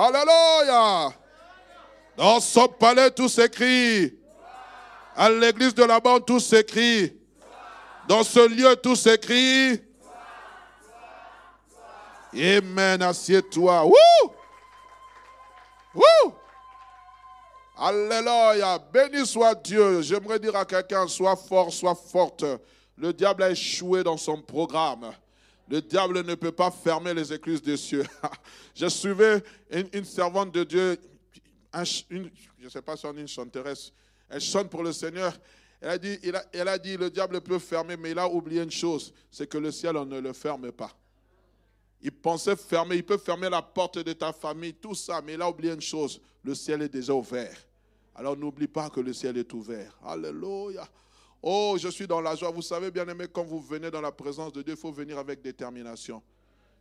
Alléluia. Dans son palais, tout s'écrit. À l'église de la bande, tout s'écrit. Dans ce lieu, tout s'écrit. Amen, assieds-toi. Wouh! Wouh! Alléluia. Béni soit Dieu. J'aimerais dire à quelqu'un, sois fort, sois forte. Le diable a échoué dans son programme. Le diable ne peut pas fermer les écluses des cieux. Je suivais une, servante de Dieu, je ne sais pas si on est une chanteresse, elle chante pour le Seigneur. Elle a, dit, elle a dit, le diable peut fermer, mais il a oublié une chose, c'est que le ciel, on ne le ferme pas. Il pensait fermer, il peut fermer la porte de ta famille, tout ça, mais il a oublié une chose, le ciel est déjà ouvert. Alors n'oublie pas que le ciel est ouvert. Alléluia. Oh, je suis dans la joie. Vous savez, bien aimé, quand vous venez dans la présence de Dieu, il faut venir avec détermination.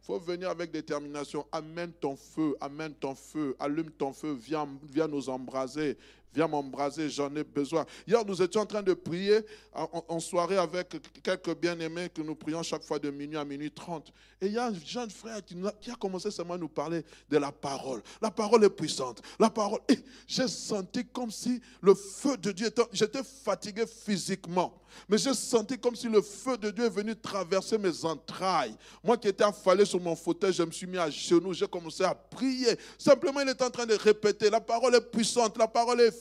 Il faut venir avec détermination. Amène ton feu, amène ton feu, allume ton feu, viens, viens nous embraser, Viens m'embraser, j'en ai besoin. Hier, nous étions en train de prier en, soirée avec quelques bien-aimés que nous prions chaque fois de minuit à minuit 30. Et il y a un jeune frère qui, a commencé seulement à nous parler de la parole. La parole est puissante. La parole. J'ai senti comme si le feu de Dieu était. J'étais fatigué physiquement. Mais j'ai senti comme si le feu de Dieu est venu traverser mes entrailles. Moi qui étais affalé sur mon fauteuil, je me suis mis à genoux, j'ai commencé à prier. Simplement, il est en train de répéter, la parole est puissante, la parole est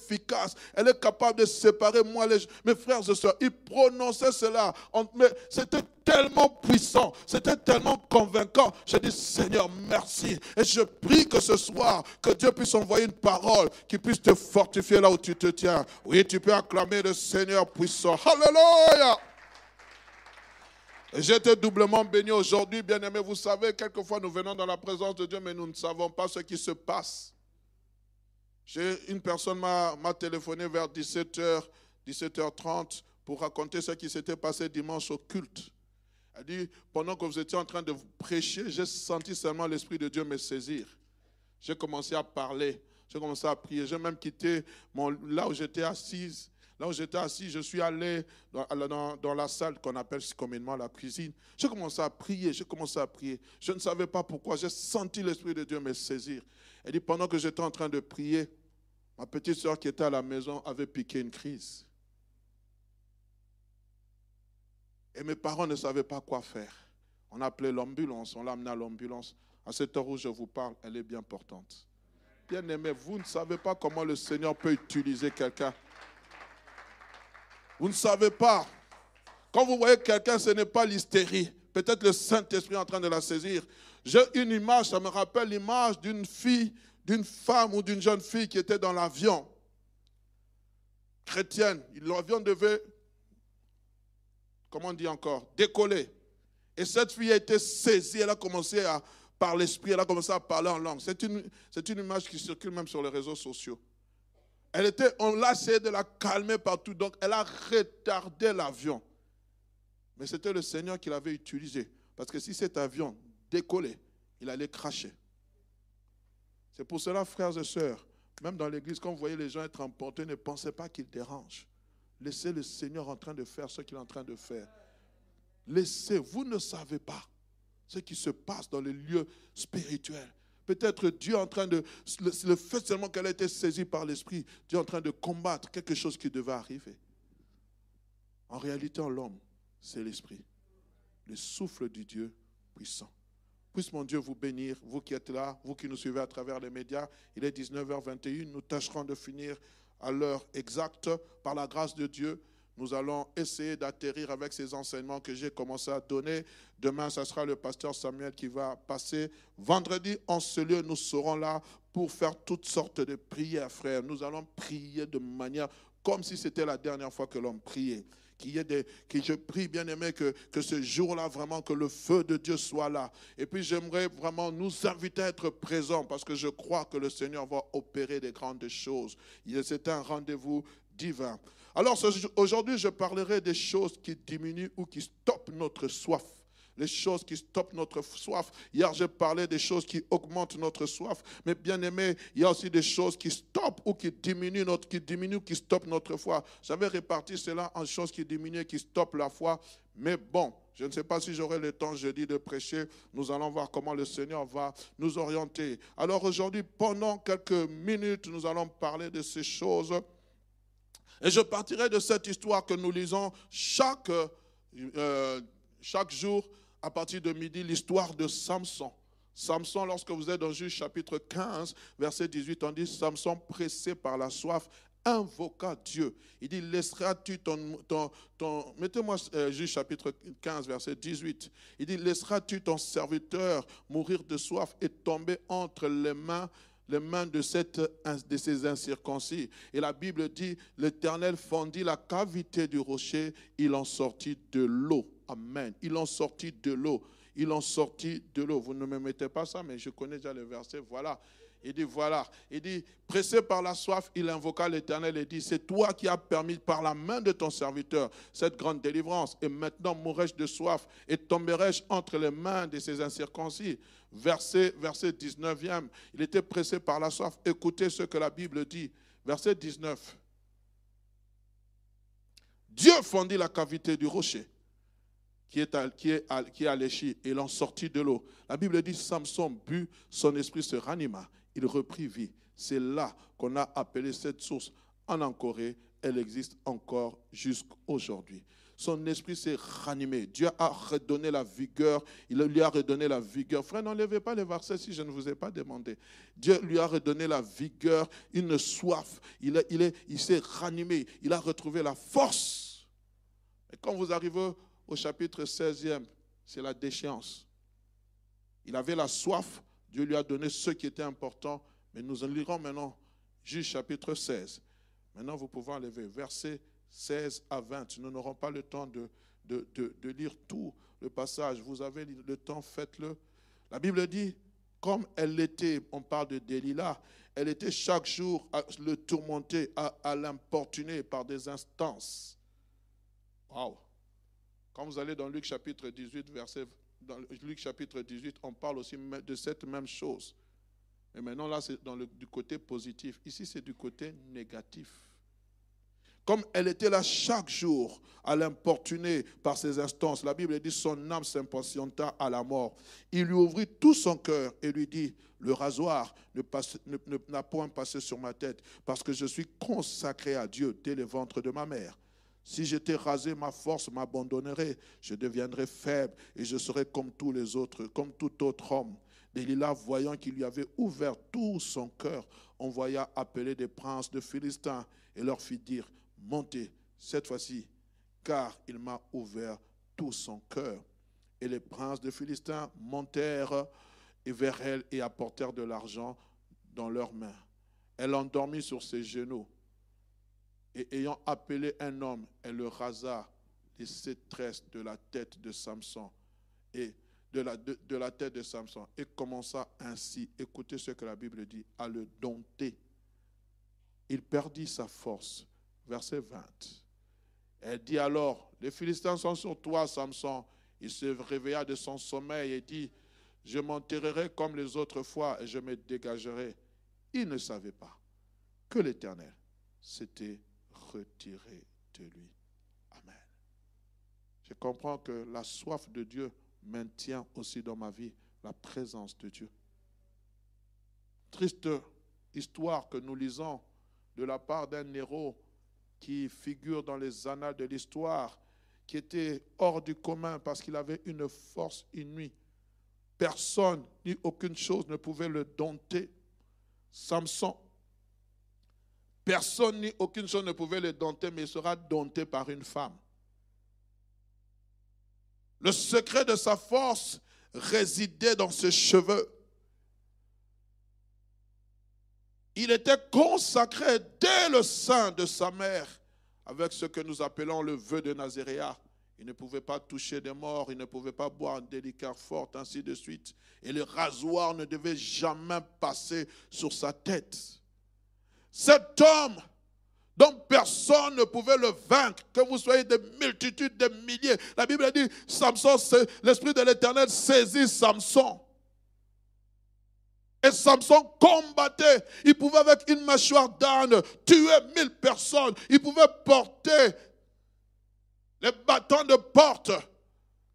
elle est capable de séparer moi, les, mes frères et soeurs. Il prononçait cela, mais c'était tellement puissant, c'était tellement convaincant. J'ai dit, Seigneur, merci. Et je prie que ce soir, que Dieu puisse envoyer une parole qui puisse te fortifier là où tu te tiens. Oui, tu peux acclamer le Seigneur puissant. Alléluia. J'étais doublement béni aujourd'hui, bien aimé. Vous savez, quelquefois nous venons dans la présence de Dieu, mais nous ne savons pas ce qui se passe. Une personne m'a téléphoné vers 17h, 17h30 pour raconter ce qui s'était passé dimanche au culte. Elle dit, pendant que vous étiez en train de prêcher, j'ai senti seulement l'Esprit de Dieu me saisir. J'ai commencé à parler, j'ai commencé à prier, j'ai même quitté là où j'étais assise. Là où j'étais assis, je suis allé dans, dans, la salle qu'on appelle communément la cuisine. J'ai commencé à prier, j'ai commencé à prier. Je ne savais pas pourquoi, j'ai senti l'Esprit de Dieu me saisir. Elle dit, pendant que j'étais en train de prier, ma petite soeur qui était à la maison avait piqué une crise. Et mes parents ne savaient pas quoi faire. On a appelé l'ambulance, on l'a amené à l'ambulance. À cette heure où je vous parle, elle est bien portante. Bien aimé, vous ne savez pas comment le Seigneur peut utiliser quelqu'un. Vous ne savez pas. Quand vous voyez quelqu'un, ce n'est pas l'hystérie. Peut-être le Saint-Esprit est en train de la saisir. J'ai une image, ça me rappelle l'image d'une fille, d'une femme ou d'une jeune fille qui était dans l'avion chrétienne. L'avion devait comment on dit encore, décoller. Et cette fille a été saisie, elle a commencé par l'esprit, elle a commencé à parler en langue. C'est une, c'est une image qui circule même sur les réseaux sociaux. Elle était, on l'a essayé de la calmer partout, donc elle a retardé l'avion. Mais c'était le Seigneur qui l'avait utilisé. Parce que si cet avion décollait, il allait cracher. C'est pour cela, frères et sœurs, même dans l'église, quand vous voyez les gens être emportés, ne pensez pas qu'ils dérangent. Laissez le Seigneur en train de faire ce qu'il est en train de faire. Laissez, vous ne savez pas ce qui se passe dans les lieux spirituels. Peut-être Dieu est en train de, le fait seulement qu'elle a été saisie par l'Esprit, Dieu est en train de combattre quelque chose qui devait arriver. En réalité, l'homme, c'est l'Esprit, le souffle du Dieu puissant. Puisse mon Dieu vous bénir, vous qui êtes là, vous qui nous suivez à travers les médias. Il est 19h21, nous tâcherons de finir à l'heure exacte par la grâce de Dieu. nous allons essayer d'atterrir avec ces enseignements que j'ai commencé à donner. Demain, ce sera le pasteur Samuel qui va passer. Vendredi, en ce lieu, nous serons là pour faire toutes sortes de prières, frères. Nous allons prier de manière comme si c'était la dernière fois que l'on priait. Je prie, bien aimé, que, que ce jour-là, vraiment, que le feu de Dieu soit là. Et puis, j'aimerais vraiment nous inviter à être présents parce que je crois que le Seigneur va opérer des grandes choses. C'est un rendez-vous divin. Alors aujourd'hui, je parlerai des choses qui diminuent ou qui stoppent notre soif. Les choses qui stoppent notre soif. Hier, j'ai parlé des choses qui augmentent notre soif. Mais bien aimé, il y a aussi des choses qui stoppent ou qui diminuent notre, qui diminuent, qui stoppent notre foi. J'avais réparti cela en choses qui diminuent et qui stoppent la foi. Mais bon, je ne sais pas si j'aurai le temps jeudi de prêcher. Nous allons voir comment le Seigneur va nous orienter. Alors aujourd'hui, pendant quelques minutes, nous allons parler de ces choses et je partirai de cette histoire que nous lisons chaque, euh, chaque jour à partir de midi, l'histoire de Samson. Samson, lorsque vous êtes dans Juge chapitre 15, verset 18, on dit Samson, pressé par la soif, invoqua Dieu. Il dit, laisseras-tu ton... Mettez-moi euh, chapitre 15, verset 18. Il dit, laisseras-tu ton serviteur mourir de soif et tomber entre les mains les mains de, de ces incirconcis? Et la Bible dit, l'Éternel fondit la cavité du rocher, il en sortit de l'eau. Amen. Il en sortit de l'eau. Il en sortit de l'eau. Vous ne me mettez pas ça, mais je connais déjà le verset. Voilà. Il dit, voilà. Il dit, pressé par la soif, il invoqua l'Éternel et dit, c'est toi qui as permis par la main de ton serviteur cette grande délivrance. Et maintenant mourrai-je de soif et tomberai-je entre les mains de ces incirconcis? Verset, verset 19e, il était pressé par la soif. Écoutez ce que la Bible dit. Verset 19. Dieu fondit la cavité du rocher qui est, qui est, qui et il en sortit de l'eau. La Bible dit Samson but, son esprit se ranima, il reprit vie. C'est là qu'on a appelé cette source en Encorée. Elle existe encore jusqu'aujourd'hui son esprit s'est ranimé. Dieu a redonné la vigueur. Il lui a redonné la vigueur. Frère, n'enlevez pas les versets si je ne vous ai pas demandé. Dieu lui a redonné la vigueur, une soif. Il, est, il, est, il s'est ranimé. Il a retrouvé la force. Et quand vous arrivez au chapitre 16e, c'est la déchéance. Il avait la soif. Dieu lui a donné ce qui était important. Mais nous en lirons maintenant, juste chapitre 16. Maintenant, vous pouvez enlever verset 16 à 20. Nous n'aurons pas le temps de, de, lire tout le passage. Vous avez le temps, faites-le. La Bible dit, comme elle était, on parle de Delilah, elle était chaque jour à le tourmenter, à, l'importuner par des instances. Wow. Quand vous allez dans Luc chapitre 18, verset, Luc chapitre 18, on parle aussi de cette même chose. Mais maintenant, là, c'est du côté positif. Ici, c'est du côté négatif. Comme elle était là chaque jour à l'importuner par ses instances, la Bible dit son âme s'impatienta à la mort. Il lui ouvrit tout son cœur et lui dit, le rasoir n'a point passé sur ma tête parce que je suis consacré à Dieu dès le ventre de ma mère. Si j'étais rasé, ma force m'abandonnerait. Je deviendrais faible et je serais comme tous les autres, comme tout autre homme. Delilah, voyant qu'il lui avait ouvert tout son cœur, envoya appeler des princes de Philistins et leur fit dire montez cette fois-ci, car il m'a ouvert tout son cœur. Et les princes de Philistins montèrent vers elle et apportèrent de l'argent dans leurs mains. Elle endormit sur ses genoux. Et ayant appelé un homme, elle le rasa les sept tresses de la tête de Samson et de la, de la tête de Samson et commença ainsi, écoutez ce que la Bible dit, à le dompter. Il perdit sa force verset 20. Elle dit alors, les Philistins sont sur toi, Samson. Il se réveilla de son sommeil et dit, je m'enterrerai comme les autres fois et je me dégagerai. Il ne savait pas que l'Éternel s'était retiré de lui. Amen. Je comprends que la soif de Dieu maintient aussi dans ma vie la présence de Dieu. Triste histoire que nous lisons de la part d'un héros qui figure dans les annales de l'histoire, qui était hors du commun parce qu'il avait une force inouïe. Personne ni aucune chose ne pouvait le dompter. Samson, Personne ni aucune chose ne pouvait le dompter, mais il sera dompté par une femme. Le secret de sa force résidait dans ses cheveux. Il était consacré dès le sein de sa mère avec ce que nous appelons le vœu de Nazaréa. Il ne pouvait pas toucher des morts, il ne pouvait pas boire des liqueurs fortes, ainsi de suite. Et le rasoir ne devait jamais passer sur sa tête. Cet homme dont personne ne pouvait le vaincre, que vous soyez des multitudes, des milliers. La Bible dit, Samson, l'Esprit de l'Éternel saisit Samson. Et Samson combattait. Il pouvait avec une mâchoire d'âne tuer mille personnes. Il pouvait porter les bâtons de porte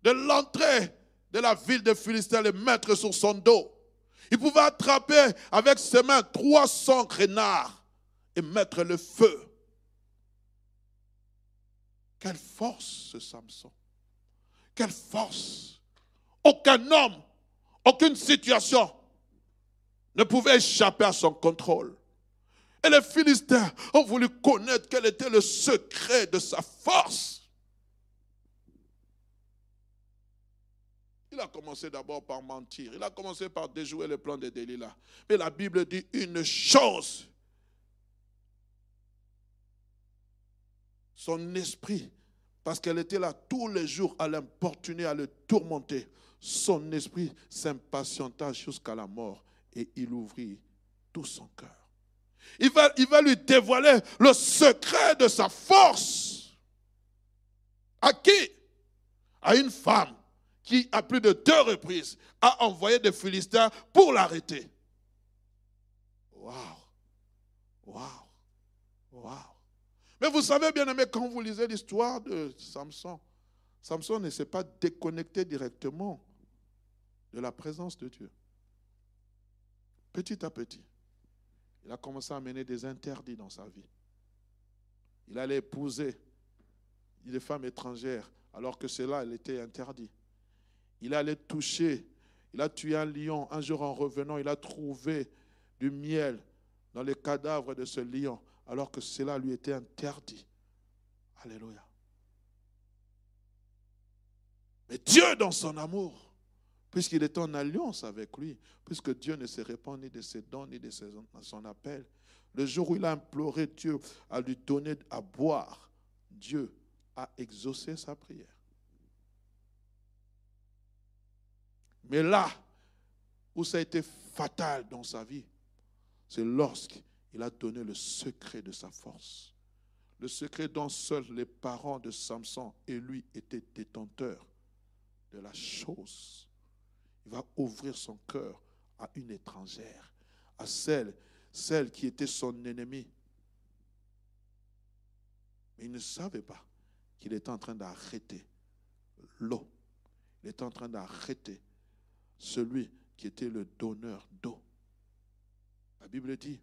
de l'entrée de la ville de Philistin, les mettre sur son dos. Il pouvait attraper avec ses mains 300 renards et mettre le feu. Quelle force ce Samson. Quelle force. Aucun homme, aucune situation ne pouvait échapper à son contrôle. Et les Philistins ont voulu connaître quel était le secret de sa force. Il a commencé d'abord par mentir. Il a commencé par déjouer le plan de Delilah. Mais la Bible dit une chose son esprit, parce qu'elle était là tous les jours à l'importuner, à le tourmenter, son esprit s'impatienta jusqu'à la mort et il ouvrit tout son cœur. Il va, lui dévoiler le secret de sa force. À qui? À une femme qui, à plus de deux reprises, a envoyé des Philistins pour l'arrêter. Waouh! Waouh! Waouh! Mais vous savez, bien aimé, quand vous lisez l'histoire de Samson, Samson ne s'est pas déconnecté directement de la présence de Dieu. Petit à petit, il a commencé à mener des interdits dans sa vie. Il allait épouser des femmes étrangères alors que cela, elle était interdit. Il allait toucher, il a tué un lion. Un jour en revenant, il a trouvé du miel dans les cadavres de ce lion alors que cela lui était interdit. Alléluia. Mais Dieu, dans son amour, puisqu'il est en alliance avec lui, puisque Dieu ne se répand ni de ses dons ni de son appel, le jour où il a imploré Dieu à lui donner à boire, Dieu a exaucé sa prière. Mais là où ça a été fatal dans sa vie, c'est lorsque il a donné le secret de sa force. Le secret dont seuls les parents de Samson et lui étaient détenteurs de la chose. Il va ouvrir son cœur à une étrangère, à celle, qui était son ennemi. Mais il ne savait pas qu'il était en train d'arrêter l'eau. Il était en train d'arrêter celui qui était le donneur d'eau. La Bible dit,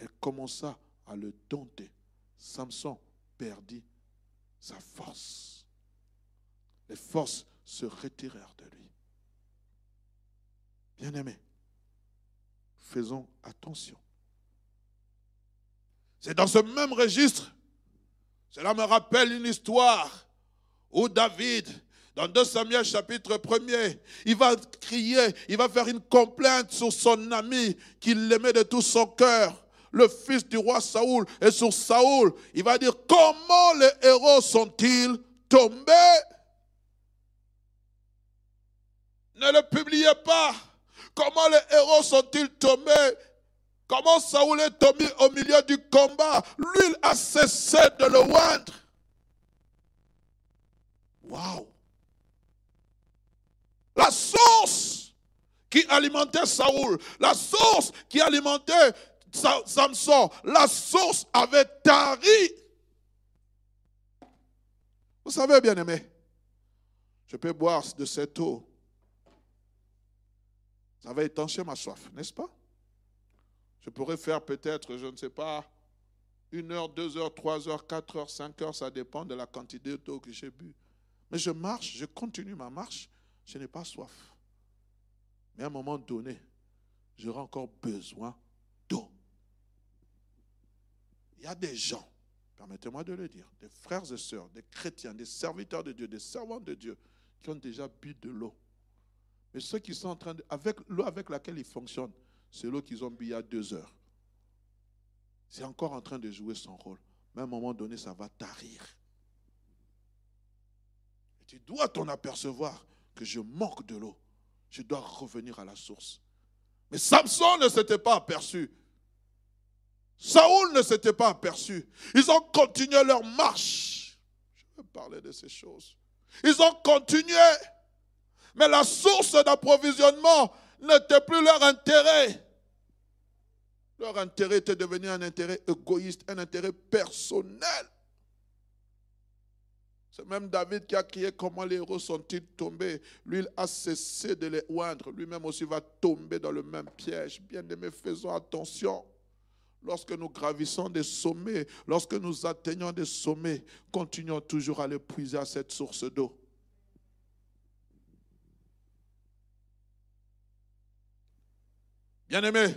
elle commença à le dompter. Samson perdit sa force. Les forces se retirèrent de lui. Bien-aimés, faisons attention. C'est dans ce même registre, cela me rappelle une histoire où David, dans 2 Samuel chapitre 1er, il va crier, il va faire une complainte sur son ami qu'il l'aimait de tout son cœur le fils du roi Saoul, et sur Saoul, il va dire, comment les héros sont-ils tombés? Ne le publiez pas. Comment les héros sont-ils tombés? Comment Saoul est tombé au milieu du combat? L'huile a cessé de le oindre. Waouh. La source qui alimentait Saoul, la source qui alimentait Samson, la source avait tari. Vous savez, bien aimé, je peux boire de cette eau. Ça va étancher ma soif, n'est-ce pas? Je pourrais faire peut-être, je ne sais pas, une heure, deux heures, trois heures, quatre heures, cinq heures, ça dépend de la quantité d'eau que j'ai bu. Mais je marche, je continue ma marche, je n'ai pas soif. Mais à un moment donné, j'aurai encore besoin Il y a des gens, permettez-moi de le dire, des frères et sœurs, des chrétiens, des serviteurs de Dieu, des servants de Dieu, qui ont déjà bu de l'eau. Mais ceux qui sont en train de. Avec l'eau avec laquelle ils fonctionnent, c'est l'eau qu'ils ont bu il y a deux heures. C'est encore en train de jouer son rôle. Mais à un moment donné, ça va tarir. Et tu dois t'en apercevoir que je manque de l'eau. Je dois revenir à la source. Mais Samson ne s'était pas aperçu. Saoul ne s'était pas aperçu. Ils ont continué leur marche. Je vais parler de ces choses. Ils ont continué. Mais la source d'approvisionnement n'était plus leur intérêt. Leur intérêt était devenu un intérêt égoïste, un intérêt personnel. C'est même David qui a crié comment les héros sont-ils tombés? Lui, il a cessé de les oindre. Lui-même aussi va tomber dans le même piège. Bien aimés, faisons attention. Lorsque nous gravissons des sommets, lorsque nous atteignons des sommets, continuons toujours à les puiser à cette source d'eau. Bien-aimés,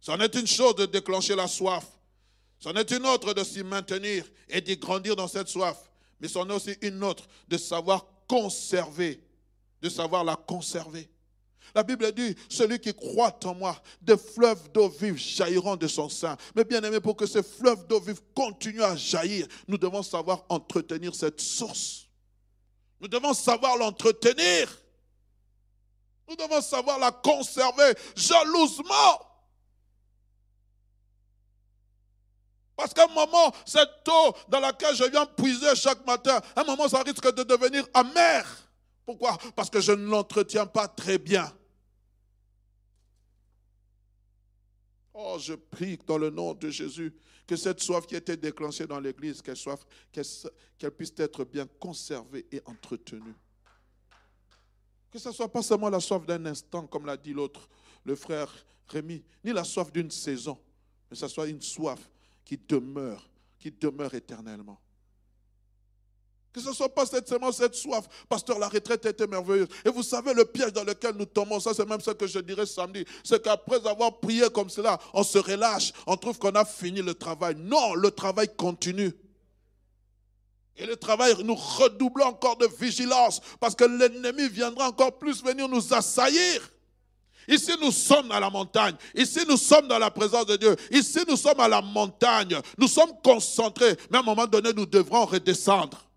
C'en est une chose de déclencher la soif. C'en est une autre de s'y maintenir et d'y grandir dans cette soif. Mais c'en est aussi une autre de savoir conserver, de savoir la conserver. La Bible dit, celui qui croit en moi, des fleuves d'eau vive jailliront de son sein. Mais bien aimé, pour que ces fleuves d'eau vive continuent à jaillir, nous devons savoir entretenir cette source. Nous devons savoir l'entretenir. Nous devons savoir la conserver jalousement. Parce qu'à un moment, cette eau dans laquelle je viens puiser chaque matin, à un moment, ça risque de devenir amer. Pourquoi? Parce que je ne l'entretiens pas très bien. Oh, je prie dans le nom de Jésus que cette soif qui a été déclenchée dans l'Église, qu'elle qu'elle puisse être bien conservée et entretenue. Que ce ne soit pas seulement la soif d'un instant, comme l'a dit l'autre, le frère Rémi, ni la soif d'une saison, mais que ce soit une soif qui demeure, qui demeure éternellement. Que ce ne soit pas seulement cette soif. Pasteur, la retraite était merveilleuse. Et vous savez le piège dans lequel nous tombons, ça c'est même ce que je dirais samedi, c'est qu'après avoir prié comme cela, on se relâche, on trouve qu'on a fini le travail. Non, le travail continue. Et le travail, nous redoublons encore de vigilance parce que l'ennemi viendra encore plus venir nous assaillir. Ici, nous sommes à la montagne. Ici, nous sommes dans la présence de Dieu. Ici, nous sommes à la montagne. Nous sommes concentrés. Mais à un moment donné, nous devrons redescendre.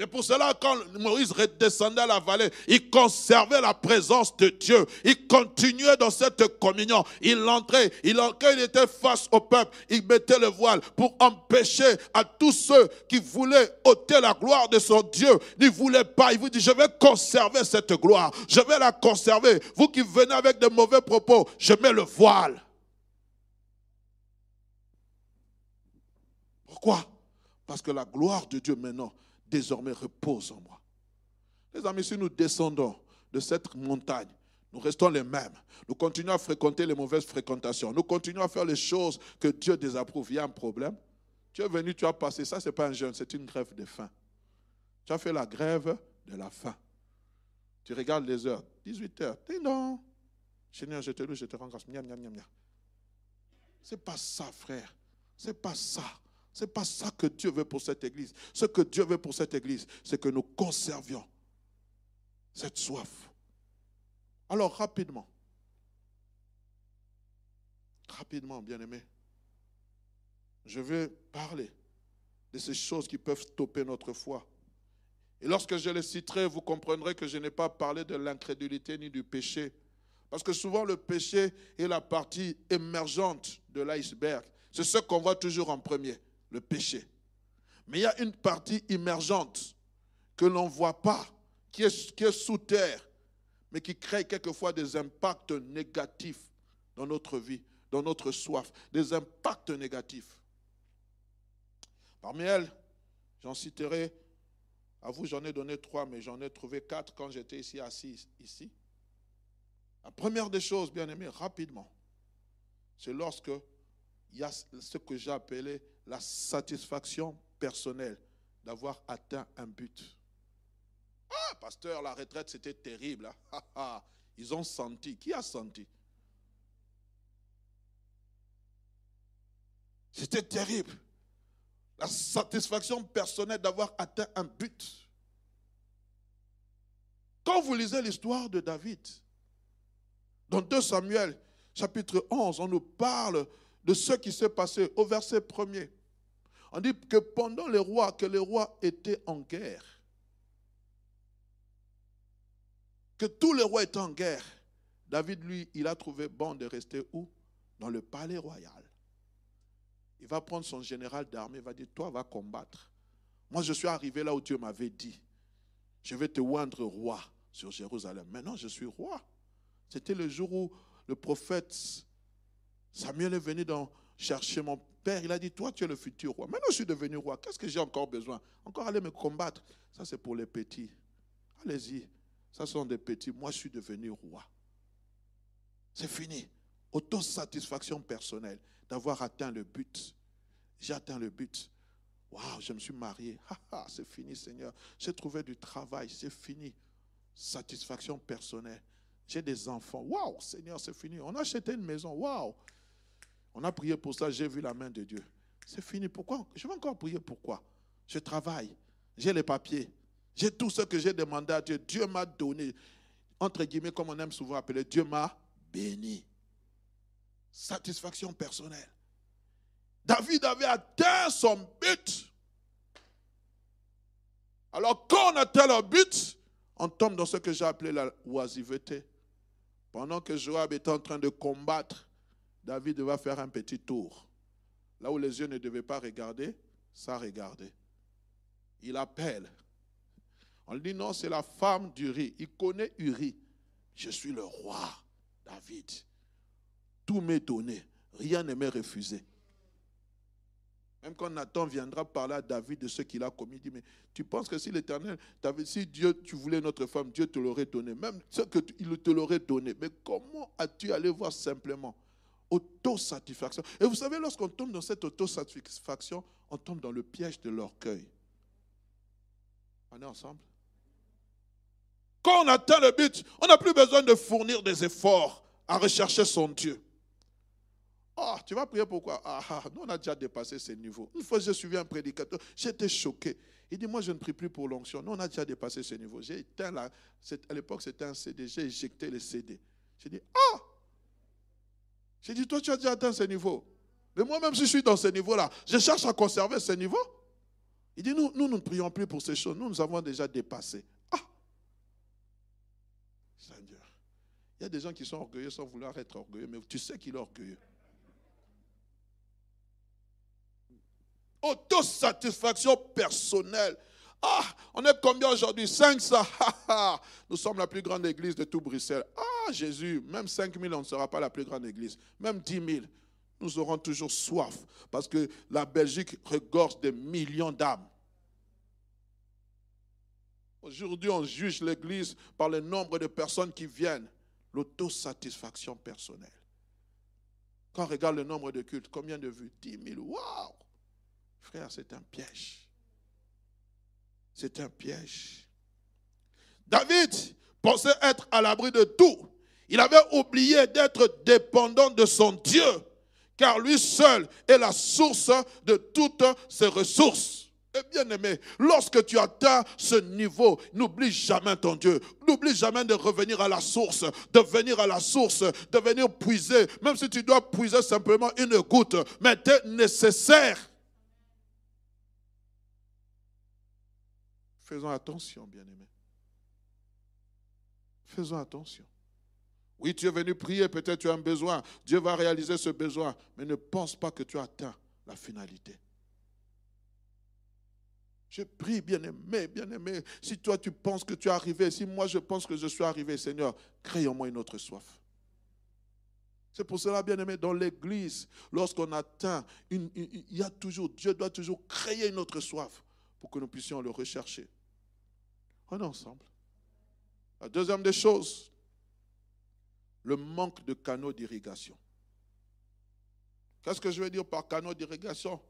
C'est pour cela quand Moïse redescendait la vallée, il conservait la présence de Dieu. Il continuait dans cette communion. Il entrait, il, quand il était face au peuple, il mettait le voile pour empêcher à tous ceux qui voulaient ôter la gloire de son Dieu. Il ne voulait pas. Il vous dit, je vais conserver cette gloire. Je vais la conserver. Vous qui venez avec de mauvais propos, je mets le voile. Pourquoi? Parce que la gloire de Dieu maintenant désormais repose en moi. Les amis, si nous descendons de cette montagne, nous restons les mêmes. Nous continuons à fréquenter les mauvaises fréquentations. Nous continuons à faire les choses que Dieu désapprouve. Il y a un problème. Tu es venu, tu as passé. Ça, ce n'est pas un jeûne, c'est une grève de faim. Tu as fait la grève de la faim. Tu regardes les heures. 18 heures. Dis non. Seigneur, je te loue, je te rends grâce. C'est pas ça, frère. C'est pas ça. Ce n'est pas ça que Dieu veut pour cette église. Ce que Dieu veut pour cette église, c'est que nous conservions cette soif. Alors, rapidement, rapidement, bien aimé, je vais parler de ces choses qui peuvent stopper notre foi. Et lorsque je les citerai, vous comprendrez que je n'ai pas parlé de l'incrédulité ni du péché. Parce que souvent, le péché est la partie émergente de l'iceberg. C'est ce qu'on voit toujours en premier le péché. Mais il y a une partie émergente que l'on ne voit pas, qui est, qui est sous terre, mais qui crée quelquefois des impacts négatifs dans notre vie, dans notre soif, des impacts négatifs. Parmi elles, j'en citerai, à vous j'en ai donné trois, mais j'en ai trouvé quatre quand j'étais ici assis ici. La première des choses, bien aimé, rapidement, c'est lorsque il y a ce que j'ai appelé la satisfaction personnelle d'avoir atteint un but. Ah, pasteur, la retraite, c'était terrible. Hein. Ils ont senti. Qui a senti? C'était terrible. La satisfaction personnelle d'avoir atteint un but. Quand vous lisez l'histoire de David, dans 2 Samuel, chapitre 11, on nous parle de ce qui s'est passé au verset premier. On dit que pendant les rois, que les rois étaient en guerre, que tous les rois étaient en guerre, David, lui, il a trouvé bon de rester où? Dans le palais royal. Il va prendre son général d'armée, il va dire, toi, va combattre. Moi, je suis arrivé là où Dieu m'avait dit, je vais te oindre roi sur Jérusalem. Maintenant, je suis roi. C'était le jour où le prophète Samuel est venu dans, chercher mon père. Il a dit, toi, tu es le futur roi. Maintenant, je suis devenu roi. Qu'est-ce que j'ai encore besoin? Encore aller me combattre. Ça, c'est pour les petits. Allez-y. Ça sont des petits. Moi, je suis devenu roi. C'est fini. Autosatisfaction personnelle d'avoir atteint le but. J'ai atteint le but. Waouh, je me suis marié. c'est fini, Seigneur. J'ai trouvé du travail. C'est fini. Satisfaction personnelle. J'ai des enfants. Waouh, Seigneur, c'est fini. On a acheté une maison. Waouh. On a prié pour ça. J'ai vu la main de Dieu. C'est fini. Pourquoi? Je vais encore prier. Pourquoi? Je travaille. J'ai les papiers. J'ai tout ce que j'ai demandé à Dieu. Dieu m'a donné. Entre guillemets, comme on aime souvent appeler, Dieu m'a béni. Satisfaction personnelle. David avait atteint son but. Alors quand on atteint le but, on tombe dans ce que j'ai appelé la oisiveté. Pendant que Joab était en train de combattre, David va faire un petit tour. Là où les yeux ne devaient pas regarder, ça regardait. Il appelle. On lui dit non, c'est la femme d'Uri. Il connaît Uri. Je suis le roi, David. Tout m'est donné. Rien ne m'est refusé. Même quand Nathan viendra parler à David de ce qu'il a commis, il dit, mais tu penses que si l'Éternel, si Dieu, tu voulais notre femme, Dieu te l'aurait donné. Même ce qu'il te l'aurait donné. Mais comment as-tu allé voir simplement? Autosatisfaction. Et vous savez, lorsqu'on tombe dans cette autosatisfaction, on tombe dans le piège de l'orgueil. On est ensemble Quand on atteint le but, on n'a plus besoin de fournir des efforts à rechercher son Dieu. Ah, tu vas prier pourquoi ah, ah, nous on a déjà dépassé ces niveaux. Une fois, j'ai suivi un prédicateur, j'étais choqué. Il dit, moi, je ne prie plus pour l'onction. Nous, on a déjà dépassé ces niveaux. J'ai éteint la, à l'époque, c'était un CD. J'ai éjecté le CD. J'ai dit, ah J'ai dit, toi, tu as déjà atteint ces niveaux. Mais moi-même, si je suis dans ces niveaux-là, je cherche à conserver ces niveaux. Il dit, nous, nous, nous ne prions plus pour ces choses. Nous, nous avons déjà dépassé. Ah Seigneur. Il y a des gens qui sont orgueilleux sans vouloir être orgueilleux, mais tu sais qu'il est orgueilleux. Autosatisfaction personnelle. Ah, on est combien aujourd'hui? 500. Nous sommes la plus grande église de tout Bruxelles. Ah, Jésus, même 5 000, on ne sera pas la plus grande église. Même 10 000, nous aurons toujours soif. Parce que la Belgique regorge de millions d'âmes. Aujourd'hui, on juge l'église par le nombre de personnes qui viennent. L'autosatisfaction personnelle. Quand on regarde le nombre de cultes, combien de vues? 10 000. Waouh Frère, c'est un piège. C'est un piège. David pensait être à l'abri de tout. Il avait oublié d'être dépendant de son Dieu, car lui seul est la source de toutes ses ressources. Et bien aimé, lorsque tu atteins ce niveau, n'oublie jamais ton Dieu. N'oublie jamais de revenir à la source, de venir à la source, de venir puiser, même si tu dois puiser simplement une goutte, mais c'est nécessaire Faisons attention, bien-aimés. Faisons attention. Oui, tu es venu prier, peut-être tu as un besoin. Dieu va réaliser ce besoin, mais ne pense pas que tu as atteint la finalité. Je prie, bien-aimé, bien-aimé. Si toi tu penses que tu es arrivé, si moi je pense que je suis arrivé, Seigneur, crée en moi une autre soif. C'est pour cela, bien-aimé, dans l'église, lorsqu'on atteint, il y a toujours, Dieu doit toujours créer une autre soif pour que nous puissions le rechercher. On est ensemble. La deuxième des choses, le manque de canaux d'irrigation. Qu'est-ce que je veux dire par canaux d'irrigation?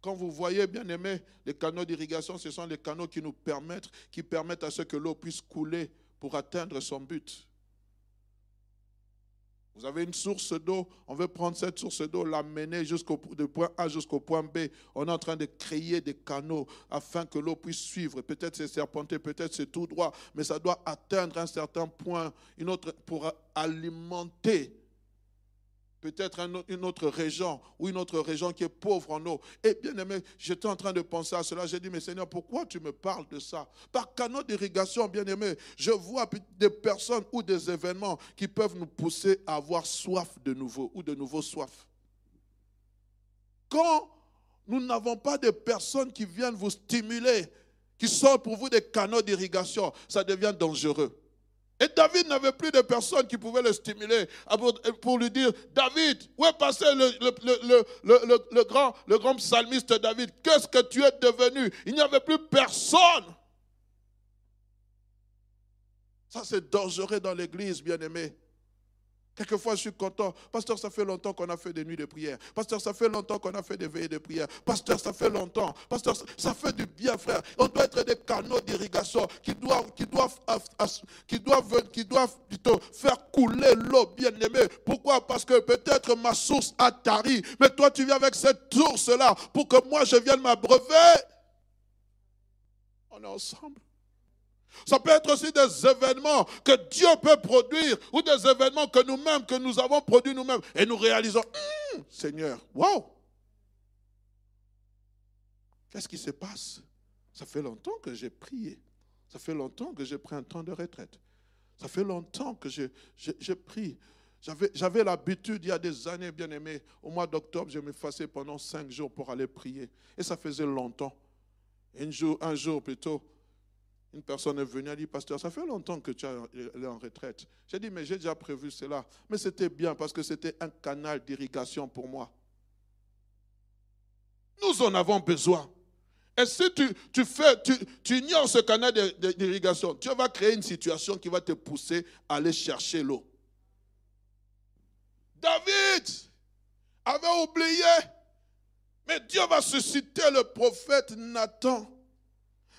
Quand vous voyez, bien aimé, les canaux d'irrigation, ce sont les canaux qui nous permettent, qui permettent à ce que l'eau puisse couler pour atteindre son but. Vous avez une source d'eau, on veut prendre cette source d'eau, l'amener jusqu'au point A jusqu'au point B. On est en train de créer des canaux afin que l'eau puisse suivre. Peut-être c'est serpenté, peut-être c'est tout droit, mais ça doit atteindre un certain point, une autre pour alimenter peut-être une autre région ou une autre région qui est pauvre en eau. Et bien aimé, j'étais en train de penser à cela. J'ai dit, mais Seigneur, pourquoi tu me parles de ça? Par canaux d'irrigation, bien aimé, je vois des personnes ou des événements qui peuvent nous pousser à avoir soif de nouveau ou de nouveau soif. Quand nous n'avons pas de personnes qui viennent vous stimuler, qui sont pour vous des canaux d'irrigation, ça devient dangereux. Et David n'avait plus de personnes qui pouvaient le stimuler pour lui dire, David, où est passé le, grand, le grand psalmiste David? Qu'est-ce que tu es devenu? Il n'y avait plus personne. Ça, c'est dangereux dans l'église, bien-aimé. Quelquefois, je suis content. Pasteur, ça fait longtemps qu'on a fait des nuits de prière. Pasteur, ça fait longtemps qu'on a fait des veillées de prière. Pasteur, ça fait longtemps. Pasteur, ça fait du bien, frère. On doit être des canaux d'irrigation qui doivent, qui doivent, qui doivent, qui doivent faire couler l'eau, bien aimée. Pourquoi? Parce que peut-être ma source a tari. Mais toi, tu viens avec cette source-là pour que moi, je vienne m'abreuver. On est ensemble. Ça peut être aussi des événements que Dieu peut produire ou des événements que nous-mêmes, que nous avons produits nous-mêmes. Et nous réalisons, hum, Seigneur, wow! Qu'est-ce qui se passe? Ça fait longtemps que j'ai prié. Ça fait longtemps que j'ai pris un temps de retraite. Ça fait longtemps que j'ai pris. J'avais l'habitude, il y a des années, bien aimé, au mois d'octobre, je m'effaçais pendant cinq jours pour aller prier. Et ça faisait longtemps. Un jour, un jour plutôt, une personne est venue, a dit, pasteur, ça fait longtemps que tu es en retraite. J'ai dit, mais j'ai déjà prévu cela. Mais c'était bien parce que c'était un canal d'irrigation pour moi. Nous en avons besoin. Et si tu, fais, tu, ignores ce canal d'irrigation, tu vas créer une situation qui va te pousser à aller chercher l'eau. David avait oublié, mais Dieu va susciter le prophète Nathan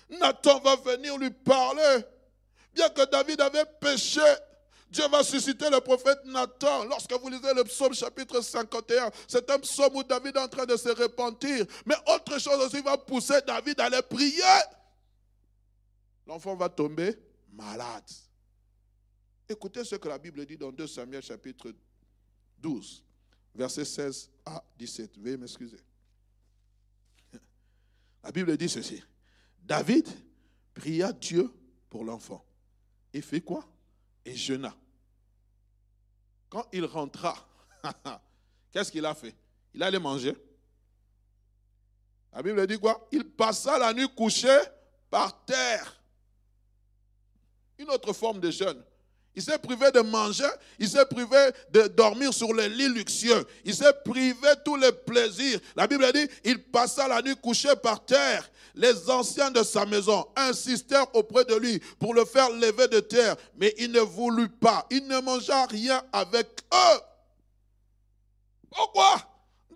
Nathan va venir lui parler. Bien que David avait péché, Dieu va susciter le prophète Nathan. Lorsque vous lisez le psaume chapitre 51, c'est un psaume où David est en train de se repentir. Mais autre chose aussi va pousser David à aller prier. L'enfant va tomber malade. Écoutez ce que la Bible dit dans 2 Samuel chapitre 12, versets 16 à 17. Veuillez m'excuser. La Bible dit ceci. David pria Dieu pour l'enfant. Il fait quoi? Et jeûna. Quand il rentra, qu'est-ce qu'il a fait? Il allait manger. La Bible dit quoi? Il passa la nuit couché par terre. Une autre forme de jeûne. Il s'est privé de manger, il s'est privé de dormir sur les lits luxueux, il s'est privé tous les plaisirs. La Bible dit, il passa la nuit couché par terre. Les anciens de sa maison insistèrent auprès de lui pour le faire lever de terre, mais il ne voulut pas. Il ne mangea rien avec eux. Pourquoi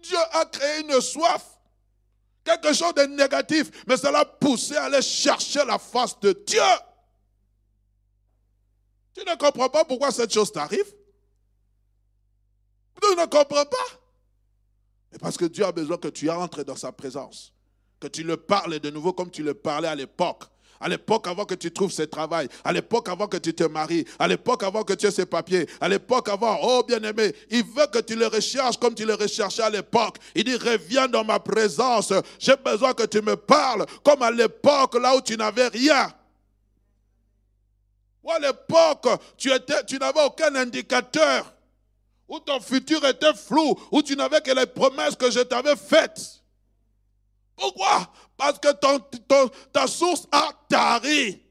Dieu a créé une soif, quelque chose de négatif, mais ça l'a poussé à aller chercher la face de Dieu. Tu ne comprends pas pourquoi cette chose t'arrive? Tu ne comprends pas? Mais parce que Dieu a besoin que tu entres dans sa présence. Que tu le parles de nouveau comme tu le parlais à l'époque. À l'époque avant que tu trouves ce travail, à l'époque avant que tu te maries, à l'époque avant que tu aies ces papiers, à l'époque avant, oh bien-aimé, il veut que tu le recherches comme tu le recherchais à l'époque. Il dit, reviens dans ma présence, j'ai besoin que tu me parles comme à l'époque là où tu n'avais rien. Ou à l'époque, tu, n'avais aucun indicateur, où ton futur était flou, où tu n'avais que les promesses que je t'avais faites. Pourquoi? Parce que ta source a tari.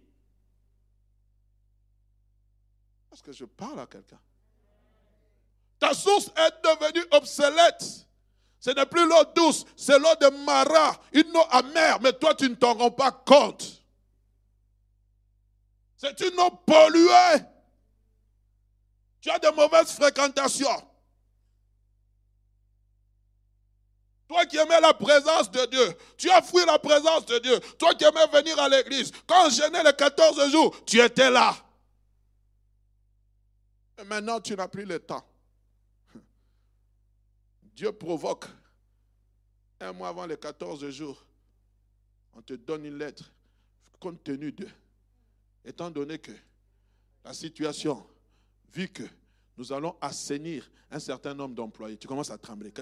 Parce que je parle à quelqu'un. Ta source est devenue obsolète. Ce n'est plus l'eau douce, c'est l'eau de Mara, une eau amère, mais toi tu ne t'en rends pas compte. C'est une eau polluée. Tu as de mauvaises fréquentations. Toi qui aimais la présence de Dieu, tu as fui la présence de Dieu. Toi qui aimais venir à l'église, quand je les 14 jours, tu étais là. Et maintenant, tu n'as plus le temps. Dieu provoque. Un mois avant les 14 jours, on te donne une lettre compte tenu de, étant donné que la situation, vu que nous allons assainir un certain nombre d'employés. Tu commences à trembler.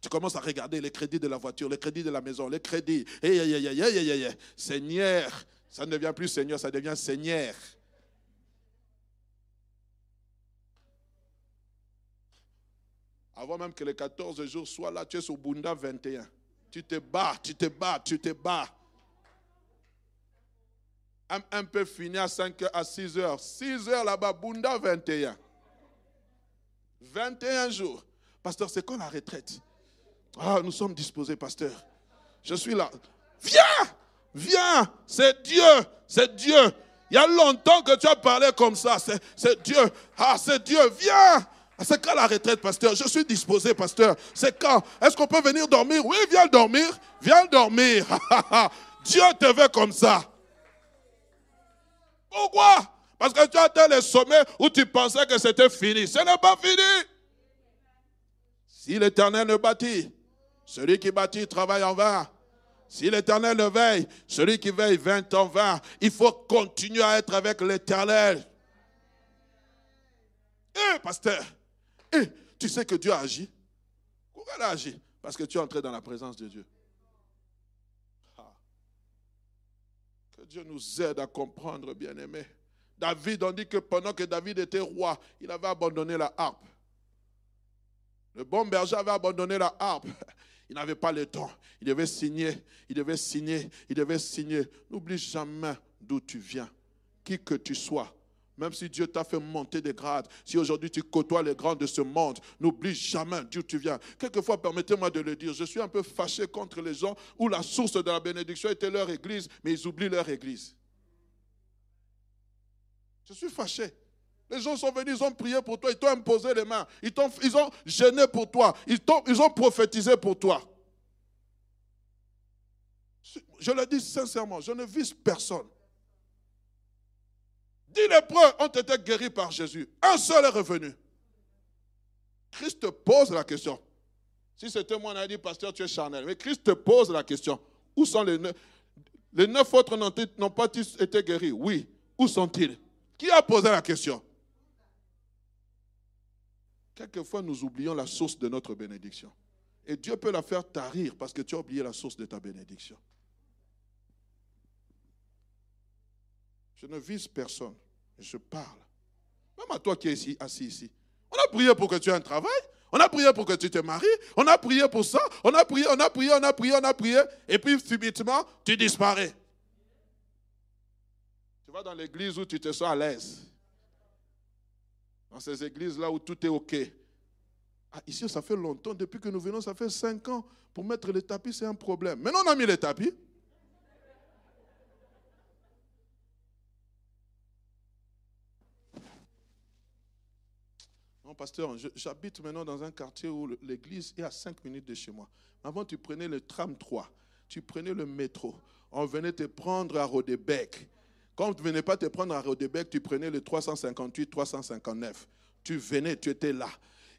Tu commences à regarder les crédits de la voiture, les crédits de la maison, les crédits. Seigneur, ça ne devient plus Seigneur, ça devient Seigneur. Avant même que les 14 jours soient là, tu es sur Bunda 21. Tu te bats, tu te bats, tu te bats. Un, peu fini à 5 à 6 heures. 6 heures là-bas, Bunda 21. 21 jours. Pasteur, c'est quand la retraite? Ah, nous sommes disposés, pasteur. Je suis là. Viens Viens C'est Dieu C'est Dieu Il y a longtemps que tu as parlé comme ça. C'est Dieu. Ah, c'est Dieu. Viens c'est quand la retraite, pasteur? Je suis disposé, pasteur. C'est quand? Est-ce qu'on peut venir dormir? Oui, viens dormir. Viens dormir. Dieu te veut comme ça. Pourquoi? Parce que tu as atteint les sommets où tu pensais que c'était fini. Ce n'est pas fini. Si l'Éternel ne bâtit, celui qui bâtit travaille en vain. Si l'Éternel ne veille, celui qui veille vingt en vain. Il faut continuer à être avec l'Éternel. Eh, pasteur, eh, tu sais que Dieu a agi. Pourquoi il a agi? Parce que tu es entré dans la présence de Dieu. Que Dieu nous aide à comprendre, bien-aimés. David, on dit que pendant que David était roi, il avait abandonné la harpe. Le bon berger avait abandonné la harpe. Il n'avait pas le temps. Il devait signer, il devait signer, il devait signer. N'oublie jamais d'où tu viens, qui que tu sois. Même si Dieu t'a fait monter des grades, si aujourd'hui tu côtoies les grands de ce monde, n'oublie jamais d'où tu viens. Quelquefois, permettez-moi de le dire, je suis un peu fâché contre les gens où la source de la bénédiction était leur église, mais ils oublient leur église. Je suis fâché. Les gens sont venus, ils ont prié pour toi, ils t'ont imposé les mains, ils, ont, gêné pour toi, ils, ils ont prophétisé pour toi. Je le dis sincèrement, je ne vise personne. Dix lépreux ont été guéris par Jésus. Un seul est revenu. Christ te pose la question. Si c'était moi, on a dit, pasteur, tu es charnel. Mais Christ te pose la question. Où sont les neuf Les neuf autres n'ont pas été guéris? Oui. Où sont-ils? Qui a posé la question? Quelquefois, nous oublions la source de notre bénédiction. Et Dieu peut la faire tarir parce que tu as oublié la source de ta bénédiction. Je ne vise personne. Je parle. Même à toi qui es ici, assis ici. On a prié pour que tu aies un travail. On a prié pour que tu te maries. On a prié pour ça. On a prié, on a prié, on a prié, on a prié. Et puis, subitement, tu disparais. Tu vas dans l'église où tu te sens à l'aise. Dans ces églises-là où tout est OK. Ah, ici, ça fait longtemps. Depuis que nous venons, ça fait cinq ans. Pour mettre les tapis, c'est un problème. Maintenant, on a mis les tapis. Pasteur, j'habite maintenant dans un quartier où l'église est à 5 minutes de chez moi. Avant, tu prenais le tram 3, tu prenais le métro. On venait te prendre à Rodebec. Quand tu ne venais pas te prendre à Rodebec, tu prenais le 358, 359. Tu venais, tu étais là.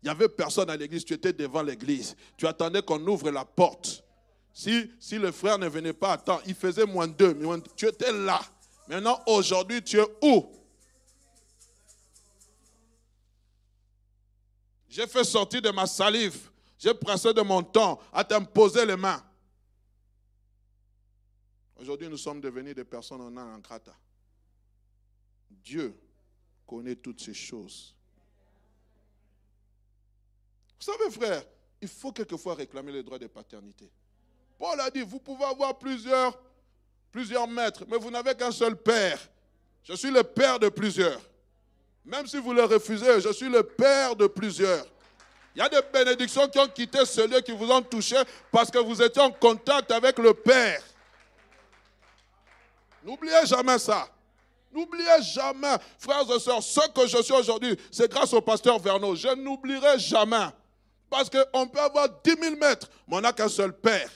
Il n'y avait personne à l'église, tu étais devant l'église. Tu attendais qu'on ouvre la porte. Si, si le frère ne venait pas à il faisait moins deux, mais tu étais là. Maintenant, aujourd'hui, tu es où? J'ai fait sortir de ma salive. J'ai pressé de mon temps à t'imposer les mains. Aujourd'hui, nous sommes devenus des personnes en en grata. Dieu connaît toutes ces choses. Vous savez, frère, il faut quelquefois réclamer le droit de paternité. Paul a dit, vous pouvez avoir plusieurs, plusieurs maîtres, mais vous n'avez qu'un seul père. Je suis le père de plusieurs. Même si vous le refusez, je suis le père de plusieurs. Il y a des bénédictions qui ont quitté ce lieu, qui vous ont touché parce que vous étiez en contact avec le Père. N'oubliez jamais ça. N'oubliez jamais, frères et sœurs, ce que je suis aujourd'hui, c'est grâce au pasteur Vernon. Je n'oublierai jamais. Parce qu'on peut avoir 10 000 mètres, mais on n'a qu'un seul Père.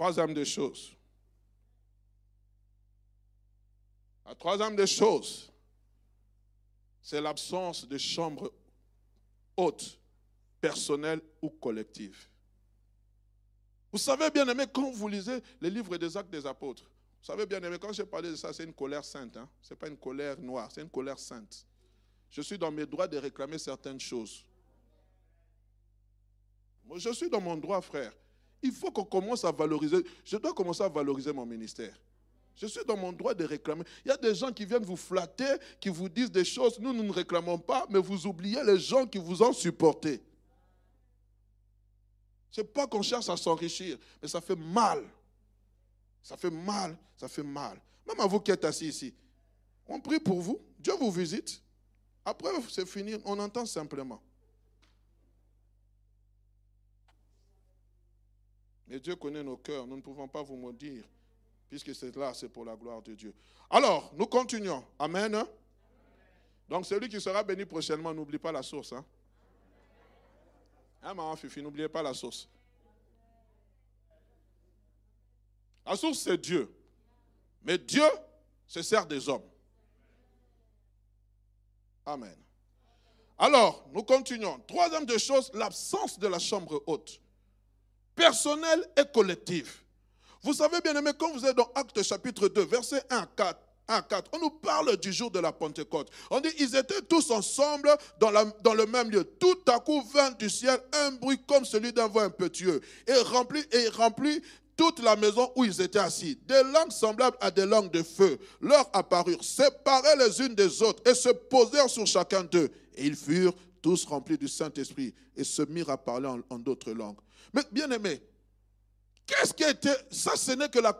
Troisième des choses. La troisième des choses, c'est l'absence de chambre haute, personnelle ou collective. Vous savez, bien aimé, quand vous lisez les livres des actes des apôtres, vous savez, bien aimé, quand j'ai parlé de ça, c'est une colère sainte. Hein? Ce n'est pas une colère noire, c'est une colère sainte. Je suis dans mes droits de réclamer certaines choses. Je suis dans mon droit, frère. Il faut qu'on commence à valoriser. Je dois commencer à valoriser mon ministère. Je suis dans mon droit de réclamer. Il y a des gens qui viennent vous flatter, qui vous disent des choses. Nous, nous ne réclamons pas, mais vous oubliez les gens qui vous ont supporté. Ce n'est pas qu'on cherche à s'enrichir, mais ça fait mal. Ça fait mal, ça fait mal. Même à vous qui êtes assis ici, on prie pour vous. Dieu vous visite. Après, c'est fini. On entend simplement. Mais Dieu connaît nos cœurs. Nous ne pouvons pas vous maudire, puisque c'est là, c'est pour la gloire de Dieu. Alors, nous continuons. Amen. Donc, celui qui sera béni prochainement, n'oublie pas la source. Hein? Hein, maman Fifi, n'oubliez pas la source. La source, c'est Dieu. Mais Dieu se sert des hommes. Amen. Alors, nous continuons. Troisième des choses, l'absence de la chambre haute personnel et collectif. Vous savez, bien aimé, quand vous êtes dans Actes chapitre 2, verset 1 4, 1 4, on nous parle du jour de la Pentecôte. On dit, ils étaient tous ensemble dans le même lieu. Tout à coup vint du ciel un bruit comme celui d'un vent impétueux et remplit, et remplit toute la maison où ils étaient assis. Des langues semblables à des langues de feu leur apparurent, séparées les unes des autres et se posèrent sur chacun d'eux. Et ils furent tous remplis du Saint-Esprit et se mirent à parler en d'autres langues. Mais bien aimé, qu'est-ce qui était Ça, ce n'est que la,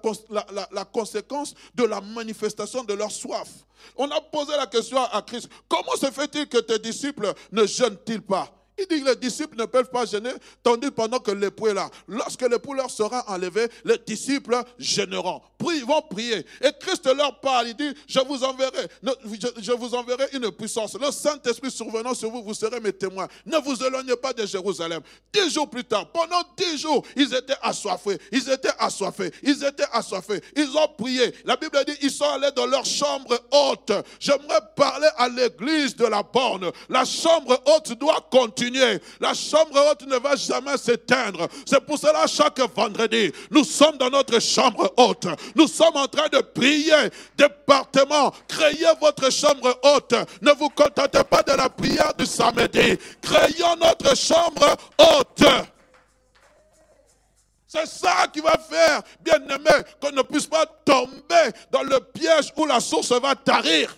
la, conséquence de la manifestation de leur soif. On a posé la question à Christ, comment se fait-il que tes disciples ne jeûnent-ils pas? Il dit que les disciples ne peuvent pas gêner, tandis pendant que l'époux est là. Lorsque l'époux leur sera enlevé, les disciples gêneront. Ils vont prier. Et Christ leur parle, il dit, je vous enverrai, je vous enverrai une puissance. Le Saint-Esprit survenant sur vous, vous serez mes témoins. Ne vous éloignez pas de Jérusalem. Dix jours plus tard, pendant dix jours, ils étaient assoiffés. Ils étaient assoiffés. Ils étaient assoiffés. Ils ont prié. La Bible dit, ils sont allés dans leur chambre haute. J'aimerais parler à l'église de la borne. La chambre haute doit continuer la chambre haute ne va jamais s'éteindre. C'est pour cela, chaque vendredi, nous sommes dans notre chambre haute. Nous sommes en train de prier. Département, créez votre chambre haute. Ne vous contentez pas de la prière du samedi. Créons notre chambre haute. C'est ça qui va faire, bien aimé, qu'on ne puisse pas tomber dans le piège où la source va tarir.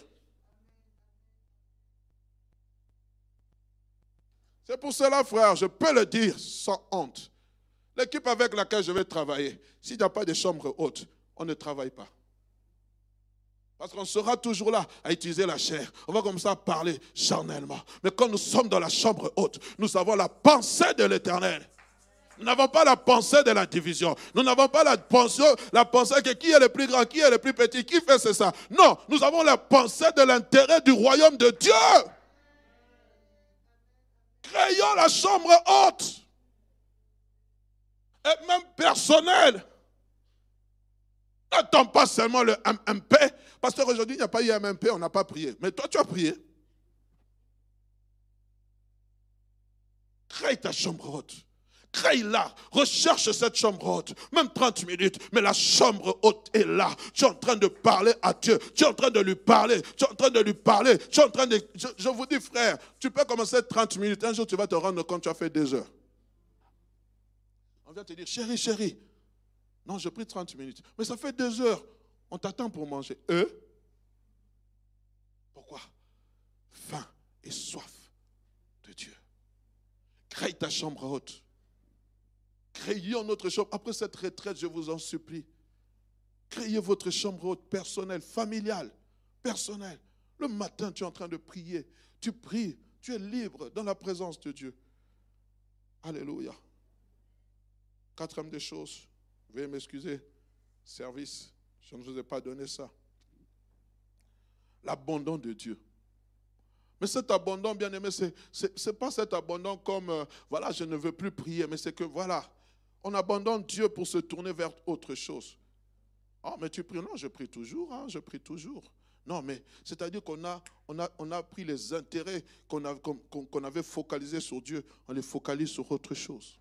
C'est pour cela, frère, je peux le dire sans honte. L'équipe avec laquelle je vais travailler, s'il n'y a pas de chambre haute, on ne travaille pas. Parce qu'on sera toujours là à utiliser la chair. On va comme ça parler charnellement. Mais quand nous sommes dans la chambre haute, nous avons la pensée de l'éternel. Nous n'avons pas la pensée de la division. Nous n'avons pas la pensée, la pensée que qui est le plus grand, qui est le plus petit, qui fait ça. Non, nous avons la pensée de l'intérêt du royaume de Dieu. Créons la chambre haute. Et même personnel. N'attends pas seulement le MP. Parce qu'aujourd'hui, il n'y a pas eu MP, on n'a pas prié. Mais toi, tu as prié. Crée ta chambre haute. Crée-la. Recherche cette chambre haute. Même 30 minutes. Mais la chambre haute est là. Tu es en train de parler à Dieu. Tu es en train de lui parler. Tu es en train de lui parler. Tu es en train de. Je, vous dis, frère, tu peux commencer 30 minutes. Un jour, tu vas te rendre compte, tu as fait deux heures. On vient te dire, chérie, chérie. Non, je prie 30 minutes. Mais ça fait deux heures. On t'attend pour manger. Eux Pourquoi? Faim et soif de Dieu. Crée ta chambre haute. Créons notre chambre. Après cette retraite, je vous en supplie. Créez votre chambre haute, personnelle, familiale, personnelle. Le matin, tu es en train de prier. Tu pries. Tu es libre dans la présence de Dieu. Alléluia. Quatrième des choses. Veuillez m'excuser. Service. Je ne vous ai pas donné ça. L'abandon de Dieu. Mais cet abandon, bien aimé, ce n'est pas cet abandon comme, euh, voilà, je ne veux plus prier, mais c'est que, voilà, on abandonne Dieu pour se tourner vers autre chose. Oh, mais tu pries Non, je prie toujours, hein, je prie toujours. Non, mais c'est-à-dire qu'on a, pris les intérêts qu'on avait focalisés sur Dieu, on les focalise sur autre chose.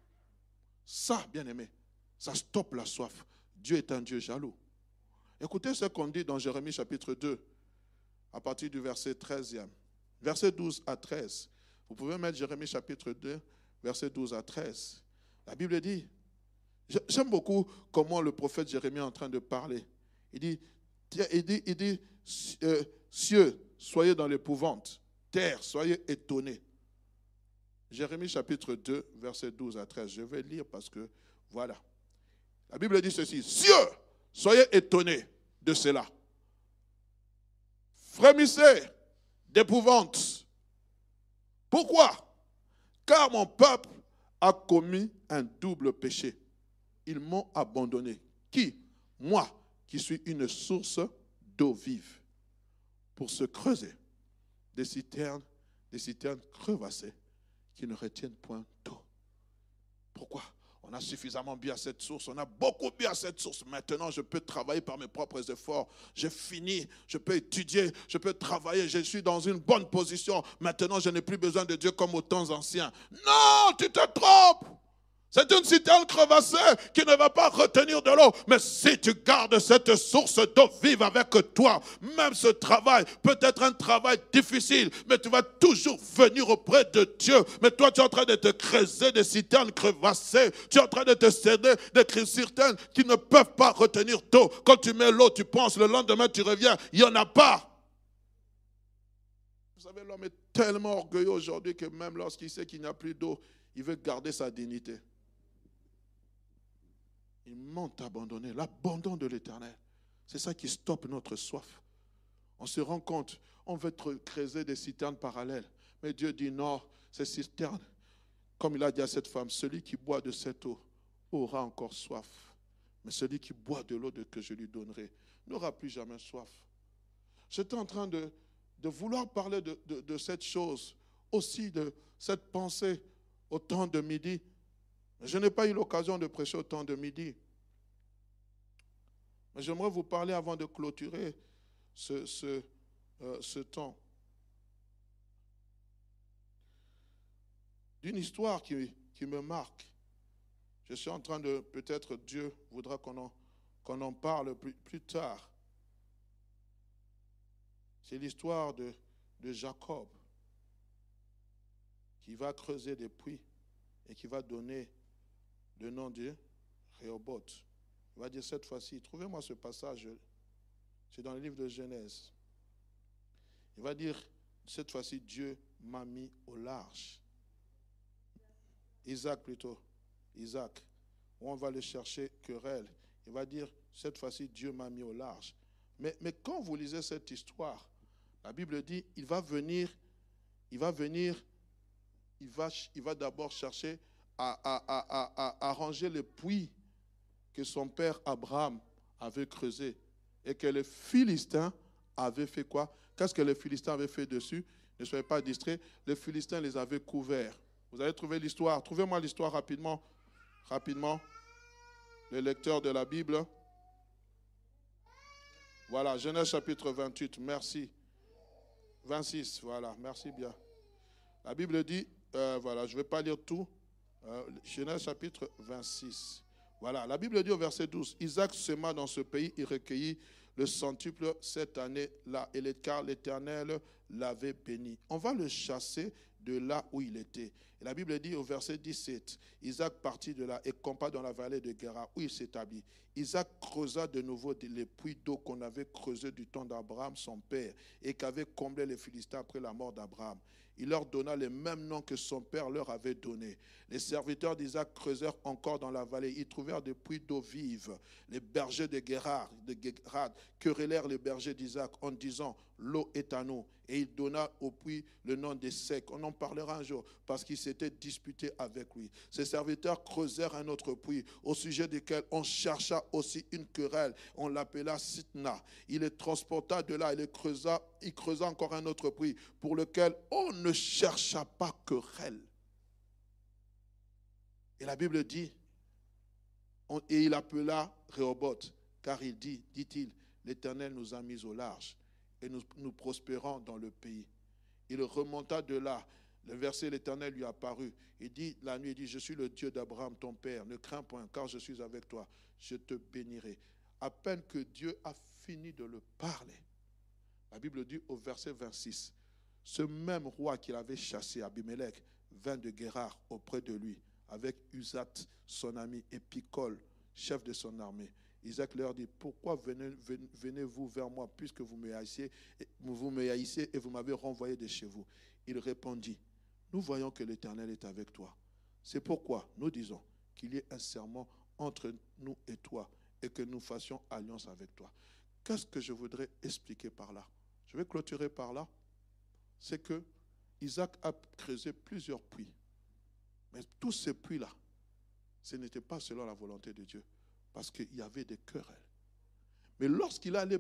Ça, bien aimé, ça stoppe la soif. Dieu est un Dieu jaloux. Écoutez ce qu'on dit dans Jérémie chapitre 2, à partir du verset 13e. Verset 12 à 13. Vous pouvez mettre Jérémie chapitre 2, verset 12 à 13. La Bible dit, j'aime beaucoup comment le prophète Jérémie est en train de parler. Il dit, il euh, cieux, soyez dans l'épouvante. Terre, soyez étonnés. Jérémie chapitre 2, verset 12 à 13. Je vais lire parce que, voilà. La Bible dit ceci, cieux, soyez étonnés de cela. Frémissez d'épouvante. Pourquoi? Car mon peuple a commis un double péché. Ils m'ont abandonné. Qui? Moi, qui suis une source d'eau vive, pour se creuser des citernes, des citernes crevassées qui ne retiennent point d'eau. Pourquoi? On a suffisamment bu à cette source, on a beaucoup bu à cette source. Maintenant, je peux travailler par mes propres efforts. J'ai fini, je peux étudier, je peux travailler, je suis dans une bonne position. Maintenant, je n'ai plus besoin de Dieu comme aux temps anciens. Non, tu te trompes. C'est une citerne crevassée qui ne va pas retenir de l'eau. Mais si tu gardes cette source d'eau vive avec toi, même ce travail peut être un travail difficile, mais tu vas toujours venir auprès de Dieu. Mais toi, tu es en train de te creuser des citernes crevassées. Tu es en train de te céder des citernes qui ne peuvent pas retenir d'eau. Quand tu mets l'eau, tu penses, le lendemain, tu reviens, il n'y en a pas. Vous savez, l'homme est tellement orgueilleux aujourd'hui que même lorsqu'il sait qu'il n'y a plus d'eau, il veut garder sa dignité. Ils m'ont abandonné. L'abandon de l'éternel. C'est ça qui stoppe notre soif. On se rend compte, on veut creuser des citernes parallèles. Mais Dieu dit non, ces citernes, comme il a dit à cette femme, celui qui boit de cette eau aura encore soif. Mais celui qui boit de l'eau que je lui donnerai n'aura plus jamais soif. J'étais en train de, vouloir parler de, de cette chose, aussi de cette pensée au temps de midi, je n'ai pas eu l'occasion de prêcher au temps de midi. Mais j'aimerais vous parler avant de clôturer ce, euh, temps. D'une histoire qui, me marque. Je suis en train de, peut-être Dieu voudra qu'on en, en parle plus, plus tard. C'est l'histoire de, de Jacob qui va creuser des puits et qui va donner le nom de Rehoboth. Il va dire cette fois-ci, trouvez-moi ce passage, c'est dans le livre de Genèse. Il va dire, cette fois-ci, Dieu m'a mis au large. Isaac plutôt, Isaac, on va le chercher querelle. Il va dire, cette fois-ci, Dieu m'a mis au large. Mais, mais quand vous lisez cette histoire, la Bible dit, il va venir, il va venir, il va, il va d'abord chercher à, arranger le puits que son père Abraham avait creusé et que les Philistins avaient fait quoi? Qu'est-ce que les Philistins avaient fait dessus? Ne soyez pas distraits. Les Philistins les avaient couverts. Vous allez trouver l'histoire. Trouvez-moi l'histoire rapidement. Rapidement. Le lecteur de la Bible. Voilà, Genèse chapitre 28. Merci. 26, voilà, merci bien. La Bible dit, euh, voilà, je ne vais pas lire tout. Euh, Genèse chapitre 26. Voilà, la Bible dit au verset 12, Isaac sema dans ce pays, il recueillit le centuple cette année-là, et car l'Éternel l'avait béni. On va le chasser de là où il était. Et la Bible dit au verset 17, Isaac partit de là et campa dans la vallée de Guéra, où il s'établit. Isaac creusa de nouveau les puits d'eau qu'on avait creusés du temps d'Abraham, son père, et qu'avaient comblé les Philistins après la mort d'Abraham il leur donna les mêmes noms que son père leur avait donnés. Les serviteurs d'Isaac creusèrent encore dans la vallée. Ils trouvèrent des puits d'eau vive. Les bergers de Guérard, de querellèrent les bergers d'Isaac en disant L'eau est à nous. Et il donna au puits le nom des secs. On en parlera un jour parce qu'il s'était disputé avec lui. Ses serviteurs creusèrent un autre puits au sujet duquel on chercha aussi une querelle. On l'appela Sitna. Il les transporta de là. Il, creusa, il creusa encore un autre puits pour lequel on ne chercha pas querelle. Et la Bible dit, et il appela Rehoboth, car il dit, dit-il, l'Éternel nous a mis au large et nous, nous prospérons dans le pays. Il remonta de là. Le verset, l'Éternel lui apparut. Il dit, la nuit, il dit, je suis le Dieu d'Abraham, ton père. Ne crains point, car je suis avec toi. Je te bénirai. À peine que Dieu a fini de le parler, la Bible dit au verset 26, ce même roi qu'il avait chassé, Abimelech, vint de Guérard auprès de lui, avec Usat, son ami, et Picol, chef de son armée. Isaac leur dit, pourquoi venez-vous vers moi puisque vous me haïssez, et vous m'avez renvoyé de chez vous? Il répondit, nous voyons que l'Éternel est avec toi. C'est pourquoi nous disons qu'il y ait un serment entre nous et toi et que nous fassions alliance avec toi. Qu'est-ce que je voudrais expliquer par là? Je vais clôturer par là. C'est que Isaac a creusé plusieurs puits. Mais tous ces puits-là, ce n'était pas selon la volonté de Dieu, parce qu'il y avait des querelles. Mais lorsqu'il allait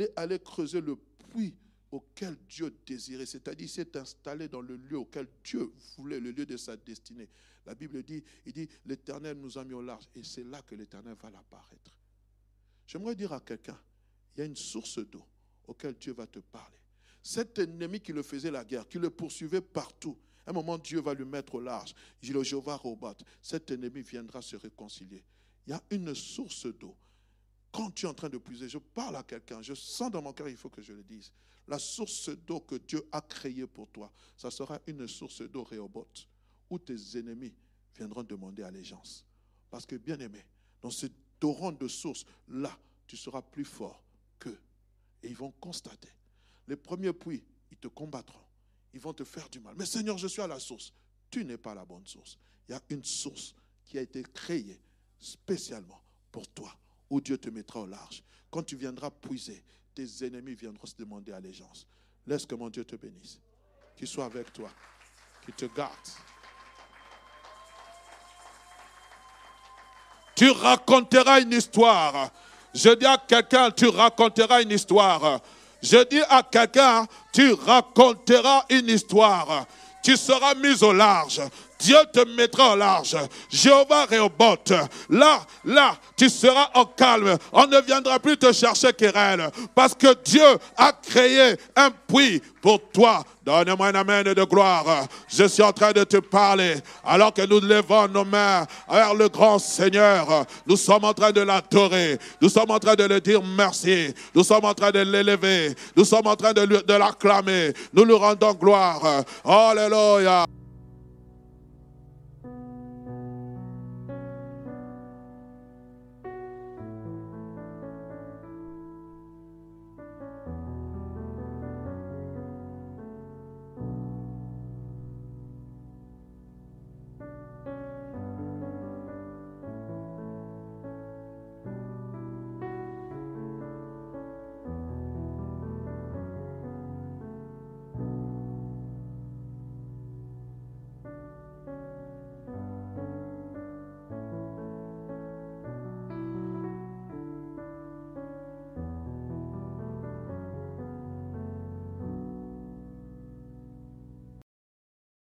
est allé creuser le puits auquel Dieu désirait, c'est-à-dire s'est installé dans le lieu auquel Dieu voulait, le lieu de sa destinée. La Bible dit, il dit, l'Éternel nous a mis au large, et c'est là que l'Éternel va l'apparaître. J'aimerais dire à quelqu'un, il y a une source d'eau auquel Dieu va te parler. Cet ennemi qui le faisait la guerre, qui le poursuivait partout, un moment Dieu va lui mettre au large. Le Jéhovah Robat, cet ennemi viendra se réconcilier. Il y a une source d'eau. Quand tu es en train de puiser, je parle à quelqu'un, je sens dans mon cœur, il faut que je le dise. La source d'eau que Dieu a créée pour toi, ça sera une source d'eau Réobot, où tes ennemis viendront demander allégeance. Parce que, bien aimé, dans ce torrent de sources, là, tu seras plus fort qu'eux. Et ils vont constater. Les premiers puits, ils te combattront. Ils vont te faire du mal. Mais Seigneur, je suis à la source. Tu n'es pas la bonne source. Il y a une source qui a été créée spécialement pour toi, où Dieu te mettra au large. Quand tu viendras puiser, tes ennemis viendront se demander allégeance. Laisse que mon Dieu te bénisse. Qu'il soit avec toi. Qu'il te garde. Tu raconteras une histoire. Je dis à quelqu'un, tu raconteras une histoire. Je dis à quelqu'un, tu raconteras une histoire. Tu seras mis au large. Dieu te mettra au large. Jéhovah Réobot. Là, là, tu seras en calme. On ne viendra plus te chercher querelle. Parce que Dieu a créé un puits pour toi. Donne-moi un amen de gloire. Je suis en train de te parler. Alors que nous levons nos mains vers le grand Seigneur, nous sommes en train de l'adorer. Nous sommes en train de le dire merci. Nous sommes en train de l'élever. Nous sommes en train de l'acclamer. Nous lui rendons gloire. Alléluia.